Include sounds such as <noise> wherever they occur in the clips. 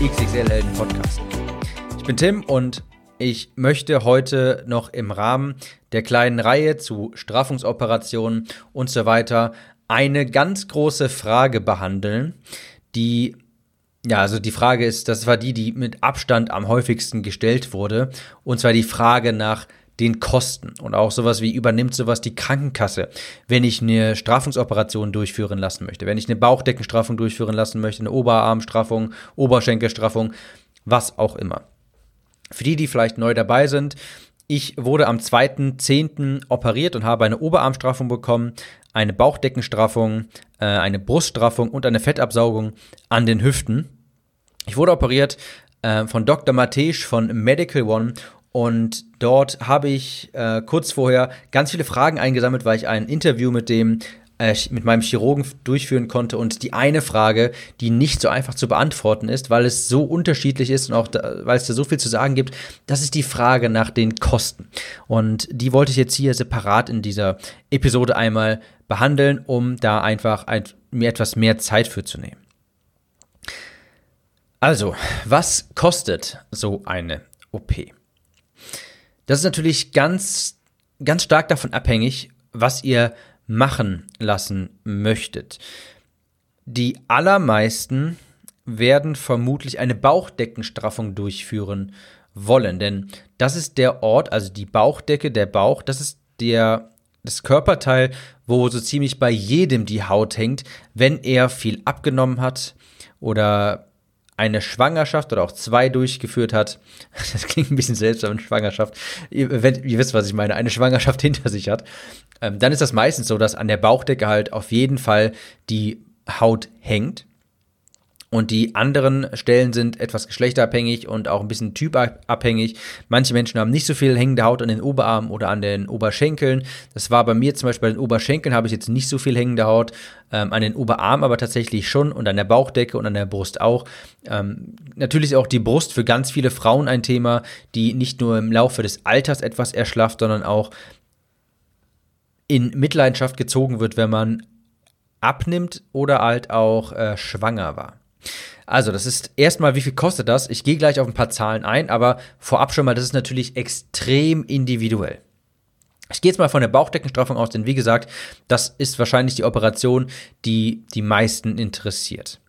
XXL Helden Podcast. Ich bin Tim und ich möchte heute noch im Rahmen der kleinen Reihe zu Straffungsoperationen und so weiter eine ganz große Frage behandeln, die ja, also die Frage ist, das war die, die mit Abstand am häufigsten gestellt wurde, und zwar die Frage nach den Kosten und auch sowas wie übernimmt sowas die Krankenkasse, wenn ich eine Straffungsoperation durchführen lassen möchte, wenn ich eine Bauchdeckenstraffung durchführen lassen möchte, eine Oberarmstraffung, Oberschenkelstraffung, was auch immer. Für die, die vielleicht neu dabei sind, ich wurde am 2.10. operiert und habe eine Oberarmstraffung bekommen, eine Bauchdeckenstraffung, äh, eine Bruststraffung und eine Fettabsaugung an den Hüften. Ich wurde operiert äh, von Dr. Matej von Medical One und dort habe ich äh, kurz vorher ganz viele Fragen eingesammelt, weil ich ein Interview mit dem äh, mit meinem Chirurgen durchführen konnte und die eine Frage, die nicht so einfach zu beantworten ist, weil es so unterschiedlich ist und auch da, weil es da so viel zu sagen gibt, das ist die Frage nach den Kosten. Und die wollte ich jetzt hier separat in dieser Episode einmal behandeln, um da einfach ein, mir etwas mehr Zeit für zu nehmen. Also, was kostet so eine OP? Das ist natürlich ganz, ganz stark davon abhängig, was ihr machen lassen möchtet. Die allermeisten werden vermutlich eine Bauchdeckenstraffung durchführen wollen, denn das ist der Ort, also die Bauchdecke, der Bauch, das ist der das Körperteil, wo so ziemlich bei jedem die Haut hängt, wenn er viel abgenommen hat oder eine Schwangerschaft oder auch zwei durchgeführt hat, <laughs> das klingt ein bisschen seltsam, eine Schwangerschaft, ihr, wenn, ihr wisst, was ich meine, eine Schwangerschaft <laughs> hinter sich hat, ähm, dann ist das meistens so, dass an der Bauchdecke halt auf jeden Fall die Haut hängt. Und die anderen Stellen sind etwas geschlechterabhängig und auch ein bisschen typabhängig. Manche Menschen haben nicht so viel hängende Haut an den Oberarmen oder an den Oberschenkeln. Das war bei mir zum Beispiel bei den Oberschenkeln habe ich jetzt nicht so viel hängende Haut, ähm, an den Oberarmen aber tatsächlich schon und an der Bauchdecke und an der Brust auch. Ähm, natürlich auch die Brust für ganz viele Frauen ein Thema, die nicht nur im Laufe des Alters etwas erschlafft, sondern auch in Mitleidenschaft gezogen wird, wenn man abnimmt oder halt auch äh, schwanger war. Also, das ist erstmal, wie viel kostet das? Ich gehe gleich auf ein paar Zahlen ein, aber vorab schon mal, das ist natürlich extrem individuell. Ich gehe jetzt mal von der Bauchdeckenstraffung aus, denn wie gesagt, das ist wahrscheinlich die Operation, die die meisten interessiert.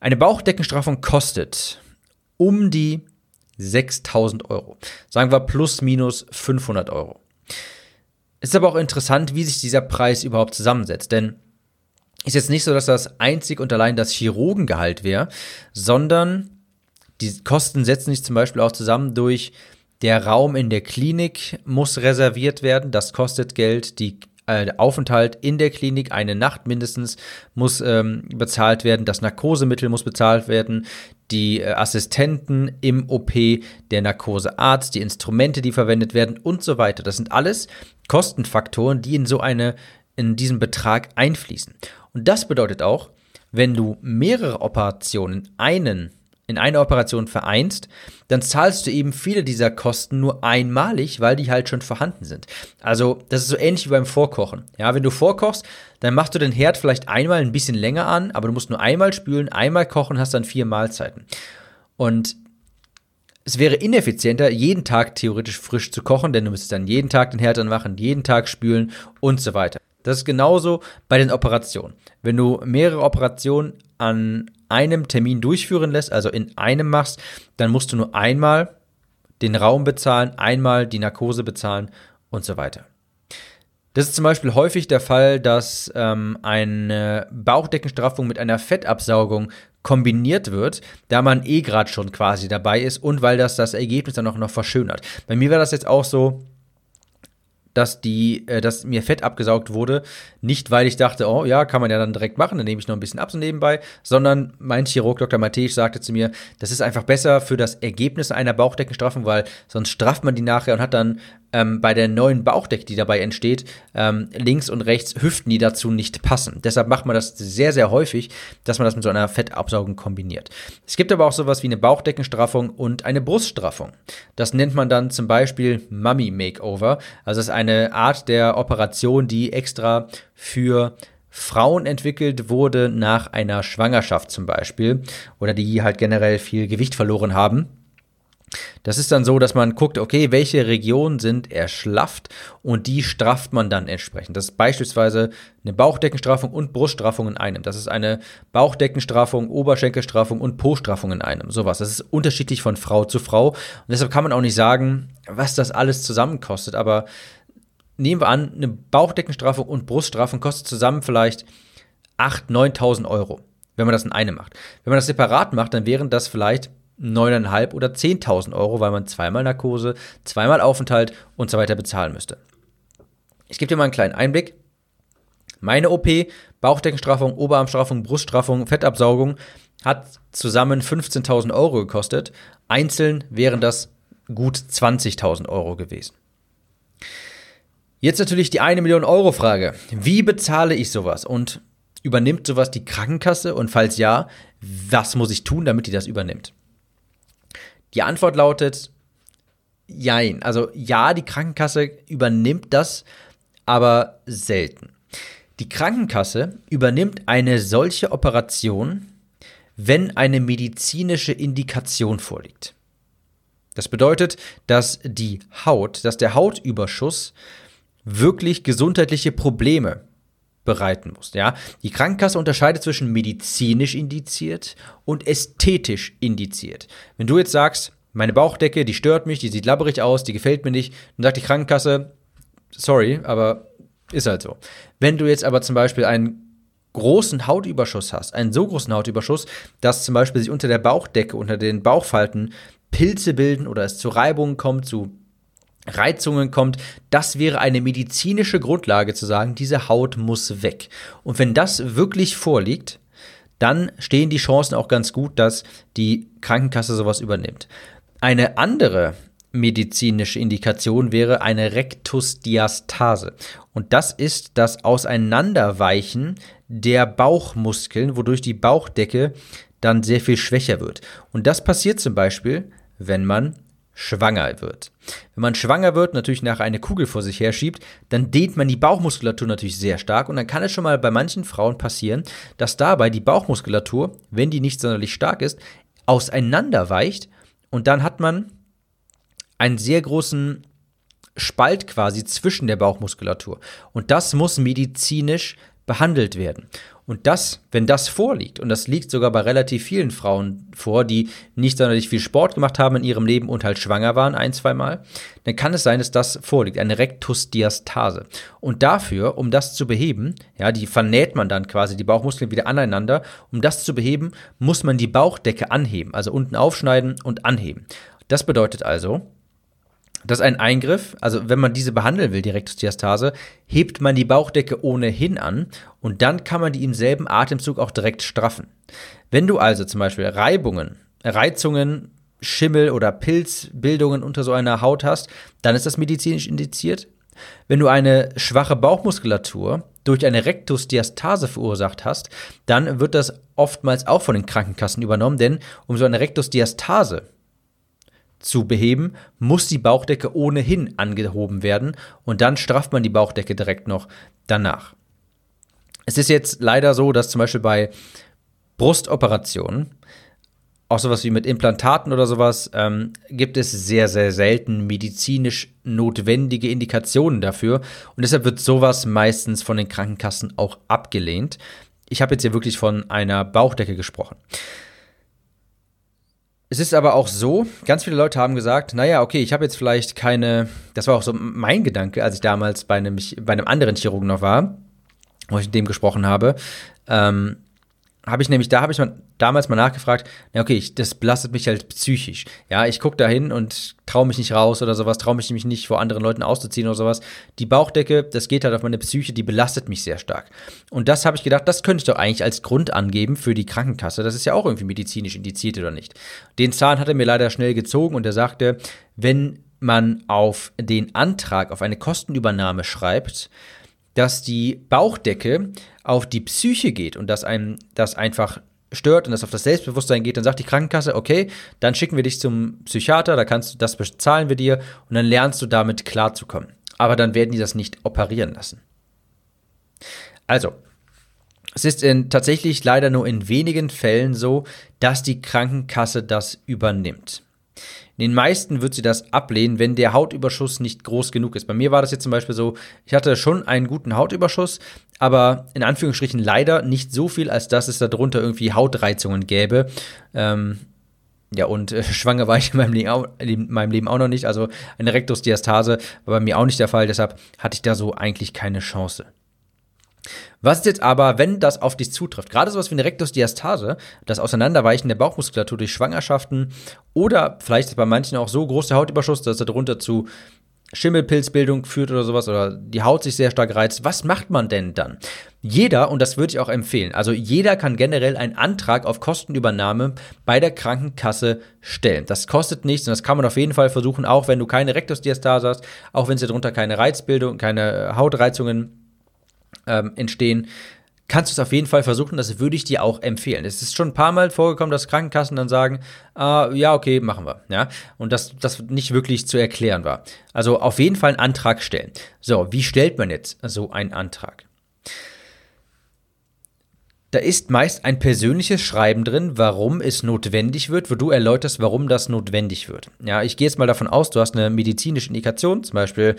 Eine Bauchdeckenstraffung kostet um die 6000 Euro. Sagen wir plus minus 500 Euro. Ist aber auch interessant, wie sich dieser Preis überhaupt zusammensetzt, denn ist jetzt nicht so, dass das einzig und allein das Chirurgengehalt wäre, sondern die Kosten setzen sich zum Beispiel auch zusammen durch der Raum in der Klinik muss reserviert werden, das kostet Geld, die äh, Aufenthalt in der Klinik, eine Nacht mindestens, muss ähm, bezahlt werden, das Narkosemittel muss bezahlt werden, die äh, Assistenten im OP, der Narkosearzt, die Instrumente, die verwendet werden und so weiter. Das sind alles Kostenfaktoren, die in so eine in diesen Betrag einfließen. Und das bedeutet auch, wenn du mehrere Operationen in einen in eine Operation vereinst, dann zahlst du eben viele dieser Kosten nur einmalig, weil die halt schon vorhanden sind. Also, das ist so ähnlich wie beim Vorkochen. Ja, wenn du vorkochst, dann machst du den Herd vielleicht einmal ein bisschen länger an, aber du musst nur einmal spülen, einmal kochen, hast dann vier Mahlzeiten. Und es wäre ineffizienter, jeden Tag theoretisch frisch zu kochen, denn du müsstest dann jeden Tag den Herd anmachen, jeden Tag spülen und so weiter. Das ist genauso bei den Operationen. Wenn du mehrere Operationen an einem Termin durchführen lässt, also in einem machst, dann musst du nur einmal den Raum bezahlen, einmal die Narkose bezahlen und so weiter. Das ist zum Beispiel häufig der Fall, dass ähm, eine Bauchdeckenstraffung mit einer Fettabsaugung kombiniert wird, da man eh gerade schon quasi dabei ist und weil das das Ergebnis dann auch noch verschönert. Bei mir war das jetzt auch so, dass die, äh, dass mir Fett abgesaugt wurde. Nicht, weil ich dachte, oh ja, kann man ja dann direkt machen, dann nehme ich noch ein bisschen ab so nebenbei, sondern mein Chirurg Dr. Matej sagte zu mir, das ist einfach besser für das Ergebnis einer Bauchdeckenstraffung, weil sonst strafft man die nachher und hat dann ähm, bei der neuen Bauchdecke, die dabei entsteht, ähm, links und rechts Hüften, die dazu nicht passen. Deshalb macht man das sehr, sehr häufig, dass man das mit so einer Fettabsaugung kombiniert. Es gibt aber auch sowas wie eine Bauchdeckenstraffung und eine Bruststraffung. Das nennt man dann zum Beispiel Mummy Makeover. Also das ist eine Art der Operation, die extra für Frauen entwickelt wurde nach einer Schwangerschaft zum Beispiel oder die halt generell viel Gewicht verloren haben das ist dann so, dass man guckt, okay, welche Regionen sind erschlafft und die strafft man dann entsprechend. Das ist beispielsweise eine Bauchdeckenstraffung und Bruststraffung in einem. Das ist eine Bauchdeckenstraffung, Oberschenkelstraffung und Po-Straffung in einem. Sowas. Das ist unterschiedlich von Frau zu Frau. Und deshalb kann man auch nicht sagen, was das alles zusammenkostet. Aber nehmen wir an, eine Bauchdeckenstraffung und Bruststraffung kostet zusammen vielleicht 8.000, 9.000 Euro, wenn man das in einem macht. Wenn man das separat macht, dann wären das vielleicht 9.500 oder 10.000 Euro, weil man zweimal Narkose, zweimal Aufenthalt und so weiter bezahlen müsste. Ich gebe dir mal einen kleinen Einblick. Meine OP, Bauchdeckenstraffung, Oberarmstraffung, Bruststraffung, Fettabsaugung hat zusammen 15.000 Euro gekostet. Einzeln wären das gut 20.000 Euro gewesen. Jetzt natürlich die eine Million Euro Frage. Wie bezahle ich sowas? Und übernimmt sowas die Krankenkasse? Und falls ja, was muss ich tun, damit die das übernimmt? Die Antwort lautet Jein. Also ja, die Krankenkasse übernimmt das, aber selten. Die Krankenkasse übernimmt eine solche Operation, wenn eine medizinische Indikation vorliegt. Das bedeutet, dass die Haut, dass der Hautüberschuss wirklich gesundheitliche Probleme bereiten muss. Ja? Die Krankenkasse unterscheidet zwischen medizinisch indiziert und ästhetisch indiziert. Wenn du jetzt sagst, meine Bauchdecke, die stört mich, die sieht labberig aus, die gefällt mir nicht, dann sagt die Krankenkasse, sorry, aber ist halt so. Wenn du jetzt aber zum Beispiel einen großen Hautüberschuss hast, einen so großen Hautüberschuss, dass zum Beispiel sich unter der Bauchdecke, unter den Bauchfalten Pilze bilden oder es zu Reibungen kommt, zu Reizungen kommt, das wäre eine medizinische Grundlage zu sagen, diese Haut muss weg. Und wenn das wirklich vorliegt, dann stehen die Chancen auch ganz gut, dass die Krankenkasse sowas übernimmt. Eine andere medizinische Indikation wäre eine Rektusdiastase. Und das ist das Auseinanderweichen der Bauchmuskeln, wodurch die Bauchdecke dann sehr viel schwächer wird. Und das passiert zum Beispiel, wenn man schwanger wird. Wenn man schwanger wird, natürlich nach eine Kugel vor sich her schiebt, dann dehnt man die Bauchmuskulatur natürlich sehr stark und dann kann es schon mal bei manchen Frauen passieren, dass dabei die Bauchmuskulatur, wenn die nicht sonderlich stark ist, auseinanderweicht und dann hat man einen sehr großen Spalt quasi zwischen der Bauchmuskulatur und das muss medizinisch behandelt werden. Und das, wenn das vorliegt, und das liegt sogar bei relativ vielen Frauen vor, die nicht sonderlich viel Sport gemacht haben in ihrem Leben und halt schwanger waren ein, zwei Mal, dann kann es sein, dass das vorliegt, eine Rektusdiastase. Und dafür, um das zu beheben, ja, die vernäht man dann quasi die Bauchmuskeln wieder aneinander, um das zu beheben, muss man die Bauchdecke anheben, also unten aufschneiden und anheben. Das bedeutet also, das ist ein Eingriff, also wenn man diese behandeln will, die Rektusdiastase, hebt man die Bauchdecke ohnehin an und dann kann man die im selben Atemzug auch direkt straffen. Wenn du also zum Beispiel Reibungen, Reizungen, Schimmel oder Pilzbildungen unter so einer Haut hast, dann ist das medizinisch indiziert. Wenn du eine schwache Bauchmuskulatur durch eine Rektusdiastase verursacht hast, dann wird das oftmals auch von den Krankenkassen übernommen, denn um so eine Rektusdiastase zu beheben, muss die Bauchdecke ohnehin angehoben werden und dann strafft man die Bauchdecke direkt noch danach. Es ist jetzt leider so, dass zum Beispiel bei Brustoperationen, auch sowas wie mit Implantaten oder sowas, ähm, gibt es sehr, sehr selten medizinisch notwendige Indikationen dafür. Und deshalb wird sowas meistens von den Krankenkassen auch abgelehnt. Ich habe jetzt hier wirklich von einer Bauchdecke gesprochen. Es ist aber auch so, ganz viele Leute haben gesagt, naja, okay, ich habe jetzt vielleicht keine, das war auch so mein Gedanke, als ich damals bei einem, bei einem anderen Chirurgen noch war, wo ich mit dem gesprochen habe. Ähm, habe ich nämlich, da habe ich mal, damals mal nachgefragt, na okay, ich, das belastet mich halt psychisch. Ja, ich gucke da hin und traue mich nicht raus oder sowas, traue mich nämlich nicht vor anderen Leuten auszuziehen oder sowas. Die Bauchdecke, das geht halt auf meine Psyche, die belastet mich sehr stark. Und das habe ich gedacht, das könnte ich doch eigentlich als Grund angeben für die Krankenkasse. Das ist ja auch irgendwie medizinisch indiziert oder nicht. Den Zahn hat er mir leider schnell gezogen und er sagte, wenn man auf den Antrag auf eine Kostenübernahme schreibt, dass die Bauchdecke auf die Psyche geht und dass einem das einfach stört und das auf das Selbstbewusstsein geht, dann sagt die Krankenkasse, okay, dann schicken wir dich zum Psychiater, da kannst du, das bezahlen wir dir und dann lernst du damit klarzukommen. Aber dann werden die das nicht operieren lassen. Also, es ist in, tatsächlich leider nur in wenigen Fällen so, dass die Krankenkasse das übernimmt. Den meisten wird sie das ablehnen, wenn der Hautüberschuss nicht groß genug ist. Bei mir war das jetzt zum Beispiel so, ich hatte schon einen guten Hautüberschuss, aber in Anführungsstrichen leider nicht so viel, als dass es darunter irgendwie Hautreizungen gäbe. Ähm, ja, und äh, <laughs> schwanger war ich in meinem, Leben auch, in meinem Leben auch noch nicht. Also eine Rektusdiastase war bei mir auch nicht der Fall. Deshalb hatte ich da so eigentlich keine Chance. Was ist jetzt aber, wenn das auf dich zutrifft? Gerade sowas wie eine Rektusdiastase, das Auseinanderweichen der Bauchmuskulatur durch Schwangerschaften oder vielleicht ist bei manchen auch so großer Hautüberschuss, dass er darunter zu Schimmelpilzbildung führt oder sowas oder die Haut sich sehr stark reizt. Was macht man denn dann? Jeder, und das würde ich auch empfehlen, also jeder kann generell einen Antrag auf Kostenübernahme bei der Krankenkasse stellen. Das kostet nichts und das kann man auf jeden Fall versuchen, auch wenn du keine Rektusdiastase hast, auch wenn es darunter keine Reizbildung, keine Hautreizungen ähm, entstehen, kannst du es auf jeden Fall versuchen. Das würde ich dir auch empfehlen. Es ist schon ein paar Mal vorgekommen, dass Krankenkassen dann sagen, äh, ja, okay, machen wir. Ja? Und das, das nicht wirklich zu erklären war. Also auf jeden Fall einen Antrag stellen. So, wie stellt man jetzt so einen Antrag? Da ist meist ein persönliches Schreiben drin, warum es notwendig wird, wo du erläuterst, warum das notwendig wird. Ja, ich gehe jetzt mal davon aus, du hast eine medizinische Indikation, zum Beispiel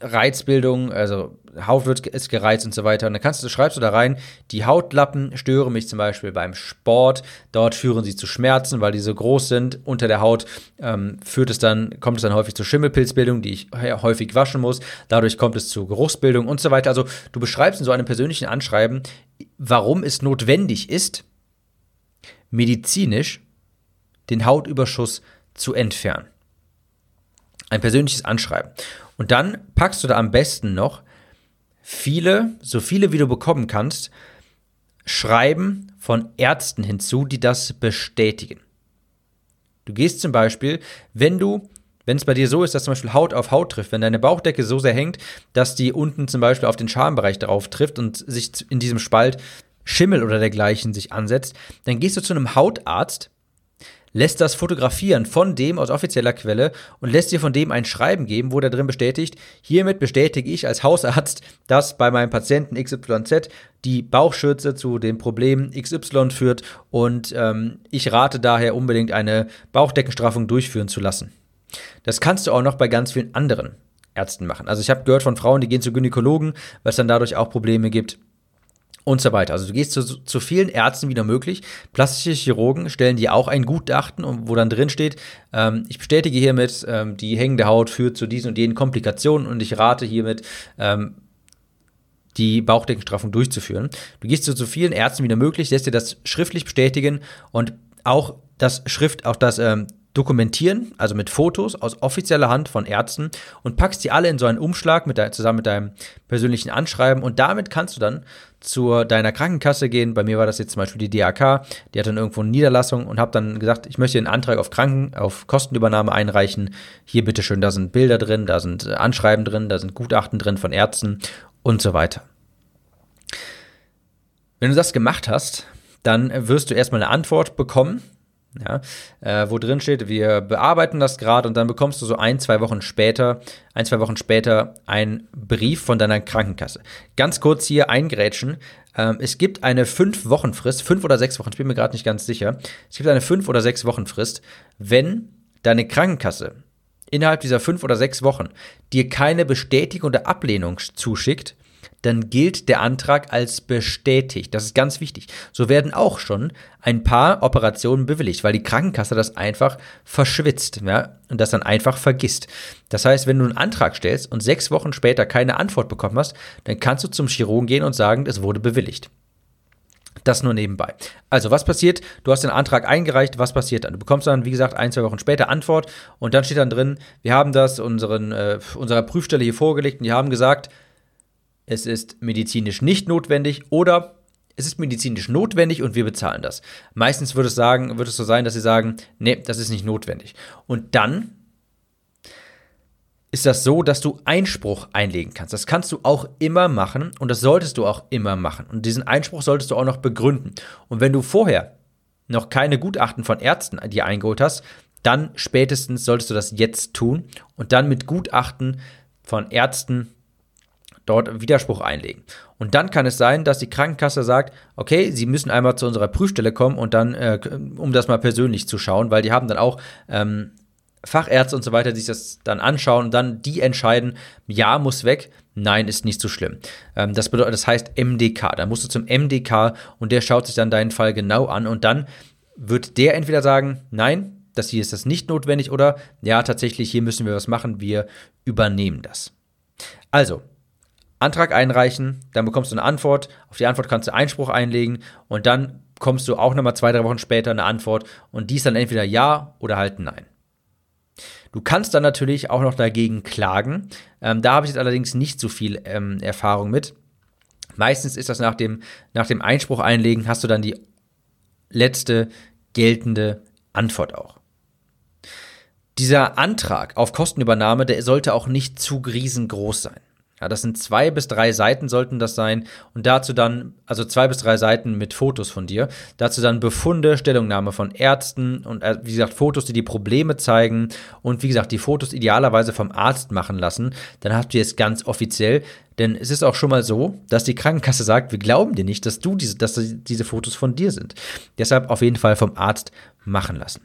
Reizbildung, also Haut wird, ist gereizt und so weiter. Und dann kannst du, schreibst du da rein, die Hautlappen stören mich zum Beispiel beim Sport. Dort führen sie zu Schmerzen, weil die so groß sind. Unter der Haut ähm, führt es dann, kommt es dann häufig zu Schimmelpilzbildung, die ich häufig waschen muss. Dadurch kommt es zu Geruchsbildung und so weiter. Also du beschreibst in so einem persönlichen Anschreiben, warum es notwendig ist, medizinisch den Hautüberschuss zu entfernen. Ein persönliches Anschreiben. Und dann packst du da am besten noch viele, so viele wie du bekommen kannst, Schreiben von Ärzten hinzu, die das bestätigen. Du gehst zum Beispiel, wenn du, wenn es bei dir so ist, dass zum Beispiel Haut auf Haut trifft, wenn deine Bauchdecke so sehr hängt, dass die unten zum Beispiel auf den Schambereich drauf trifft und sich in diesem Spalt Schimmel oder dergleichen sich ansetzt, dann gehst du zu einem Hautarzt, lässt das fotografieren von dem aus offizieller Quelle und lässt dir von dem ein Schreiben geben, wo der drin bestätigt, hiermit bestätige ich als Hausarzt, dass bei meinem Patienten XYZ die Bauchschürze zu dem Problem XY führt und ähm, ich rate daher unbedingt eine Bauchdeckenstraffung durchführen zu lassen. Das kannst du auch noch bei ganz vielen anderen Ärzten machen. Also ich habe gehört von Frauen, die gehen zu Gynäkologen, es dann dadurch auch Probleme gibt und so weiter. Also du gehst zu, zu vielen Ärzten wie nur möglich. Plastische Chirurgen stellen dir auch ein Gutachten, wo dann drin steht, ähm, ich bestätige hiermit, ähm, die hängende Haut führt zu diesen und jenen Komplikationen und ich rate hiermit, ähm, die Bauchdeckenstraffung durchzuführen. Du gehst zu so vielen Ärzten wie nur möglich, lässt dir das schriftlich bestätigen und auch das Schrift, auch das ähm, dokumentieren, also mit Fotos aus offizieller Hand von Ärzten und packst die alle in so einen Umschlag mit de zusammen mit deinem persönlichen Anschreiben und damit kannst du dann zu deiner Krankenkasse gehen. Bei mir war das jetzt zum Beispiel die DAK, die hat dann irgendwo eine Niederlassung und habe dann gesagt, ich möchte einen Antrag auf Kranken, auf Kostenübernahme einreichen. Hier bitteschön, da sind Bilder drin, da sind äh, Anschreiben drin, da sind Gutachten drin von Ärzten und so weiter. Wenn du das gemacht hast, dann wirst du erstmal eine Antwort bekommen ja, äh, wo drin steht, wir bearbeiten das gerade und dann bekommst du so ein, zwei Wochen später, ein, zwei Wochen später einen Brief von deiner Krankenkasse. Ganz kurz hier eingrätschen. Ähm, es gibt eine fünf Wochen Frist, fünf oder sechs Wochen, ich bin mir gerade nicht ganz sicher. Es gibt eine fünf oder sechs Wochen Frist, wenn deine Krankenkasse innerhalb dieser fünf oder sechs Wochen dir keine Bestätigung oder Ablehnung zuschickt, dann gilt der Antrag als bestätigt. Das ist ganz wichtig. So werden auch schon ein paar Operationen bewilligt, weil die Krankenkasse das einfach verschwitzt ja, und das dann einfach vergisst. Das heißt, wenn du einen Antrag stellst und sechs Wochen später keine Antwort bekommen hast, dann kannst du zum Chirurgen gehen und sagen, es wurde bewilligt. Das nur nebenbei. Also, was passiert? Du hast den Antrag eingereicht, was passiert dann? Du bekommst dann, wie gesagt, ein, zwei Wochen später Antwort und dann steht dann drin, wir haben das unseren, äh, unserer Prüfstelle hier vorgelegt und die haben gesagt, es ist medizinisch nicht notwendig oder es ist medizinisch notwendig und wir bezahlen das. Meistens würde es sagen, würde es so sein, dass sie sagen, nee, das ist nicht notwendig. Und dann ist das so, dass du Einspruch einlegen kannst. Das kannst du auch immer machen und das solltest du auch immer machen. Und diesen Einspruch solltest du auch noch begründen. Und wenn du vorher noch keine Gutachten von Ärzten dir eingeholt hast, dann spätestens solltest du das jetzt tun und dann mit Gutachten von Ärzten dort Widerspruch einlegen. Und dann kann es sein, dass die Krankenkasse sagt, okay, Sie müssen einmal zu unserer Prüfstelle kommen und dann, äh, um das mal persönlich zu schauen, weil die haben dann auch ähm, Fachärzte und so weiter, die sich das dann anschauen und dann die entscheiden, ja, muss weg, nein, ist nicht so schlimm. Ähm, das bedeutet, das heißt MDK. Da musst du zum MDK und der schaut sich dann deinen Fall genau an und dann wird der entweder sagen, nein, das hier ist das nicht notwendig oder ja, tatsächlich, hier müssen wir was machen, wir übernehmen das. Also, Antrag einreichen, dann bekommst du eine Antwort, auf die Antwort kannst du Einspruch einlegen und dann kommst du auch nochmal zwei, drei Wochen später eine Antwort und die ist dann entweder ja oder halt nein. Du kannst dann natürlich auch noch dagegen klagen. Ähm, da habe ich jetzt allerdings nicht so viel ähm, Erfahrung mit. Meistens ist das nach dem, nach dem Einspruch einlegen, hast du dann die letzte geltende Antwort auch. Dieser Antrag auf Kostenübernahme, der sollte auch nicht zu riesengroß sein. Ja, das sind zwei bis drei Seiten sollten das sein und dazu dann, also zwei bis drei Seiten mit Fotos von dir, dazu dann Befunde, Stellungnahme von Ärzten und äh, wie gesagt Fotos, die die Probleme zeigen und wie gesagt die Fotos idealerweise vom Arzt machen lassen, dann habt ihr es ganz offiziell, denn es ist auch schon mal so, dass die Krankenkasse sagt, wir glauben dir nicht, dass du diese, dass diese Fotos von dir sind. Deshalb auf jeden Fall vom Arzt machen lassen.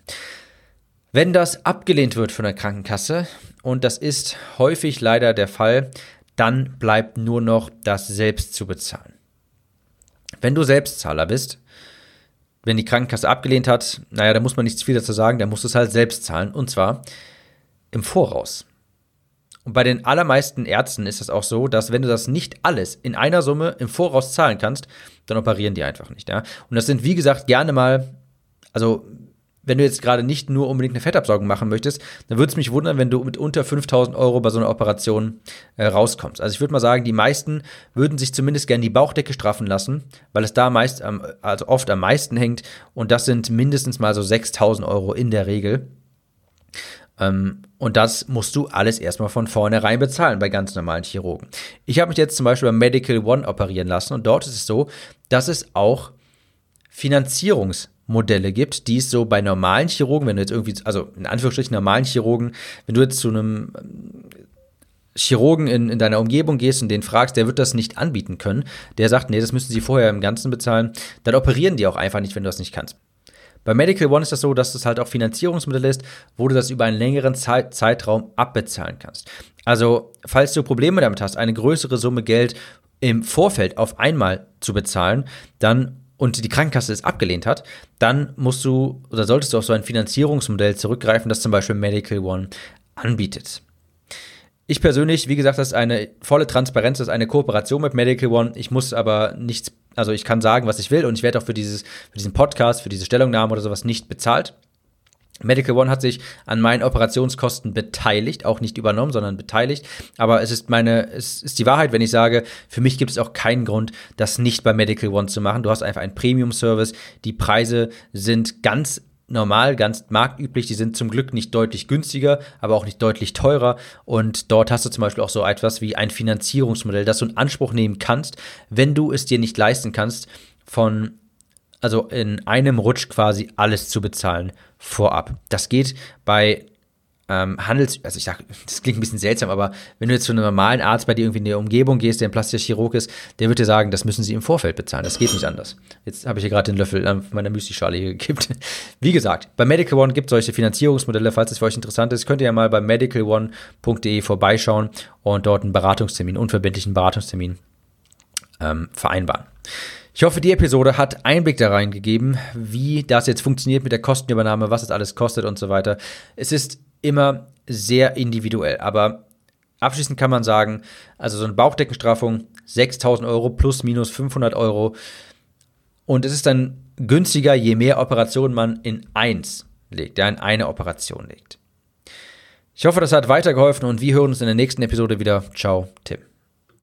Wenn das abgelehnt wird von der Krankenkasse, und das ist häufig leider der Fall, dann bleibt nur noch das selbst zu bezahlen. Wenn du Selbstzahler bist, wenn die Krankenkasse abgelehnt hat, naja, da muss man nichts viel dazu sagen, dann musst du es halt selbst zahlen und zwar im Voraus. Und bei den allermeisten Ärzten ist es auch so, dass wenn du das nicht alles in einer Summe im Voraus zahlen kannst, dann operieren die einfach nicht. Ja? Und das sind, wie gesagt, gerne mal, also wenn du jetzt gerade nicht nur unbedingt eine Fettabsaugung machen möchtest, dann würde es mich wundern, wenn du mit unter 5000 Euro bei so einer Operation äh, rauskommst. Also ich würde mal sagen, die meisten würden sich zumindest gerne die Bauchdecke straffen lassen, weil es da meist, ähm, also oft am meisten hängt und das sind mindestens mal so 6000 Euro in der Regel. Ähm, und das musst du alles erstmal von vornherein bezahlen bei ganz normalen Chirurgen. Ich habe mich jetzt zum Beispiel bei Medical One operieren lassen und dort ist es so, dass es auch Finanzierungs- Modelle gibt, die es so bei normalen Chirurgen, wenn du jetzt irgendwie, also in Anführungsstrichen normalen Chirurgen, wenn du jetzt zu einem ähm, Chirurgen in, in deiner Umgebung gehst und den fragst, der wird das nicht anbieten können. Der sagt, nee, das müssen sie vorher im Ganzen bezahlen. Dann operieren die auch einfach nicht, wenn du das nicht kannst. Bei Medical One ist das so, dass es halt auch Finanzierungsmodell ist, wo du das über einen längeren Zeit Zeitraum abbezahlen kannst. Also, falls du Probleme damit hast, eine größere Summe Geld im Vorfeld auf einmal zu bezahlen, dann und die Krankenkasse es abgelehnt hat, dann musst du oder solltest du auf so ein Finanzierungsmodell zurückgreifen, das zum Beispiel Medical One anbietet. Ich persönlich, wie gesagt, das ist eine volle Transparenz, das ist eine Kooperation mit Medical One. Ich muss aber nichts, also ich kann sagen, was ich will und ich werde auch für, dieses, für diesen Podcast, für diese Stellungnahme oder sowas nicht bezahlt. Medical One hat sich an meinen Operationskosten beteiligt, auch nicht übernommen, sondern beteiligt. Aber es ist meine, es ist die Wahrheit, wenn ich sage, für mich gibt es auch keinen Grund, das nicht bei Medical One zu machen. Du hast einfach einen Premium-Service. Die Preise sind ganz normal, ganz marktüblich. Die sind zum Glück nicht deutlich günstiger, aber auch nicht deutlich teurer. Und dort hast du zum Beispiel auch so etwas wie ein Finanzierungsmodell, das du in Anspruch nehmen kannst, wenn du es dir nicht leisten kannst, von also in einem Rutsch quasi alles zu bezahlen vorab. Das geht bei ähm, Handels, also ich sag, <laughs> das klingt ein bisschen seltsam, aber wenn du jetzt zu einem normalen Arzt bei dir irgendwie in der Umgebung gehst, der ein plastischer Chirurg ist, der wird dir sagen, das müssen sie im Vorfeld bezahlen. Das geht nicht anders. Jetzt habe ich hier gerade den Löffel an meiner Müsli-Schale hier gekippt. <laughs> Wie gesagt, bei Medical One gibt es solche Finanzierungsmodelle. Falls es für euch interessant ist, könnt ihr ja mal bei medicalone.de vorbeischauen und dort einen Beratungstermin, unverbindlichen Beratungstermin ähm, vereinbaren. Ich hoffe, die Episode hat Einblick da reingegeben, wie das jetzt funktioniert mit der Kostenübernahme, was es alles kostet und so weiter. Es ist immer sehr individuell, aber abschließend kann man sagen, also so eine Bauchdeckenstraffung 6000 Euro plus minus 500 Euro Und es ist dann günstiger, je mehr Operationen man in eins legt, ja, in eine Operation legt. Ich hoffe, das hat weitergeholfen und wir hören uns in der nächsten Episode wieder. Ciao, Tim.